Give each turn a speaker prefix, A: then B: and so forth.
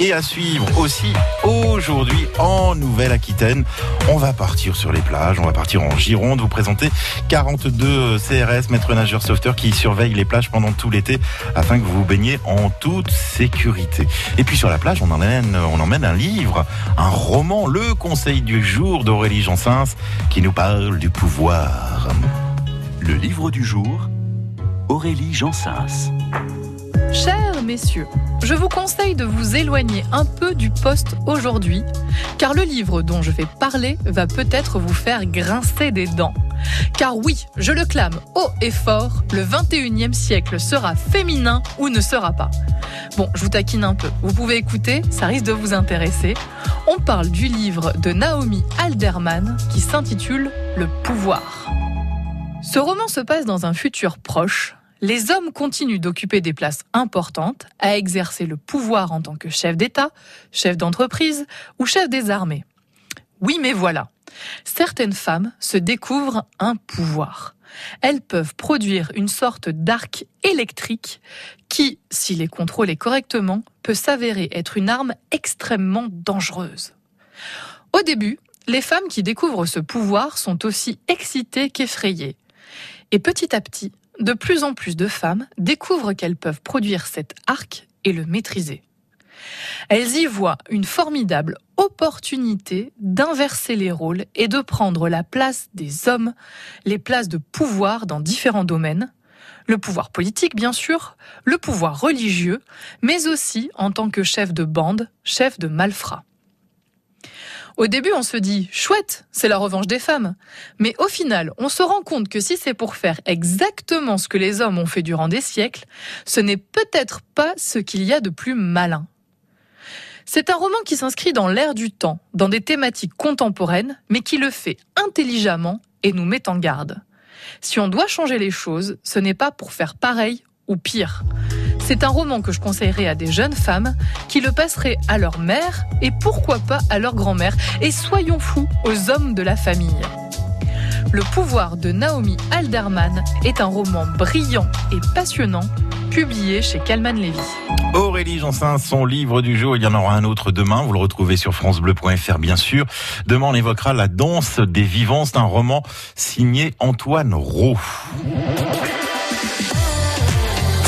A: Et à suivre aussi aujourd'hui en Nouvelle-Aquitaine. On va partir sur les plages, on va partir en Gironde, vous présenter 42 CRS, maîtres nageurs sauveteurs qui surveillent les plages pendant tout l'été afin que vous vous baigniez en toute sécurité. Et puis sur la plage, on emmène, un livre, un roman, Le Conseil du jour d'Aurélie Jansens qui nous parle du pouvoir.
B: Le livre du jour, Aurélie Jansens.
C: Chers messieurs, je vous conseille de vous éloigner un peu du poste aujourd'hui, car le livre dont je vais parler va peut-être vous faire grincer des dents. Car oui, je le clame haut et fort, le 21e siècle sera féminin ou ne sera pas. Bon, je vous taquine un peu. Vous pouvez écouter, ça risque de vous intéresser. On parle du livre de Naomi Alderman qui s'intitule Le pouvoir. Ce roman se passe dans un futur proche. Les hommes continuent d'occuper des places importantes, à exercer le pouvoir en tant que chef d'État, chef d'entreprise ou chef des armées. Oui, mais voilà. Certaines femmes se découvrent un pouvoir. Elles peuvent produire une sorte d'arc électrique qui, s'il est contrôlé correctement, peut s'avérer être une arme extrêmement dangereuse. Au début, les femmes qui découvrent ce pouvoir sont aussi excitées qu'effrayées. Et petit à petit, de plus en plus de femmes découvrent qu'elles peuvent produire cet arc et le maîtriser. Elles y voient une formidable opportunité d'inverser les rôles et de prendre la place des hommes, les places de pouvoir dans différents domaines, le pouvoir politique bien sûr, le pouvoir religieux, mais aussi en tant que chef de bande, chef de malfrats. Au début, on se dit chouette, c'est la revanche des femmes. Mais au final, on se rend compte que si c'est pour faire exactement ce que les hommes ont fait durant des siècles, ce n'est peut-être pas ce qu'il y a de plus malin. C'est un roman qui s'inscrit dans l'ère du temps, dans des thématiques contemporaines, mais qui le fait intelligemment et nous met en garde. Si on doit changer les choses, ce n'est pas pour faire pareil ou pire. C'est un roman que je conseillerais à des jeunes femmes qui le passeraient à leur mère et pourquoi pas à leur grand-mère. Et soyons fous aux hommes de la famille. Le pouvoir de Naomi Alderman est un roman brillant et passionnant, publié chez Calman Levy.
A: Aurélie Jansin, son livre du jour, il y en aura un autre demain, vous le retrouvez sur francebleu.fr bien sûr. Demain on évoquera La danse des vivants, c'est un roman signé Antoine Roux.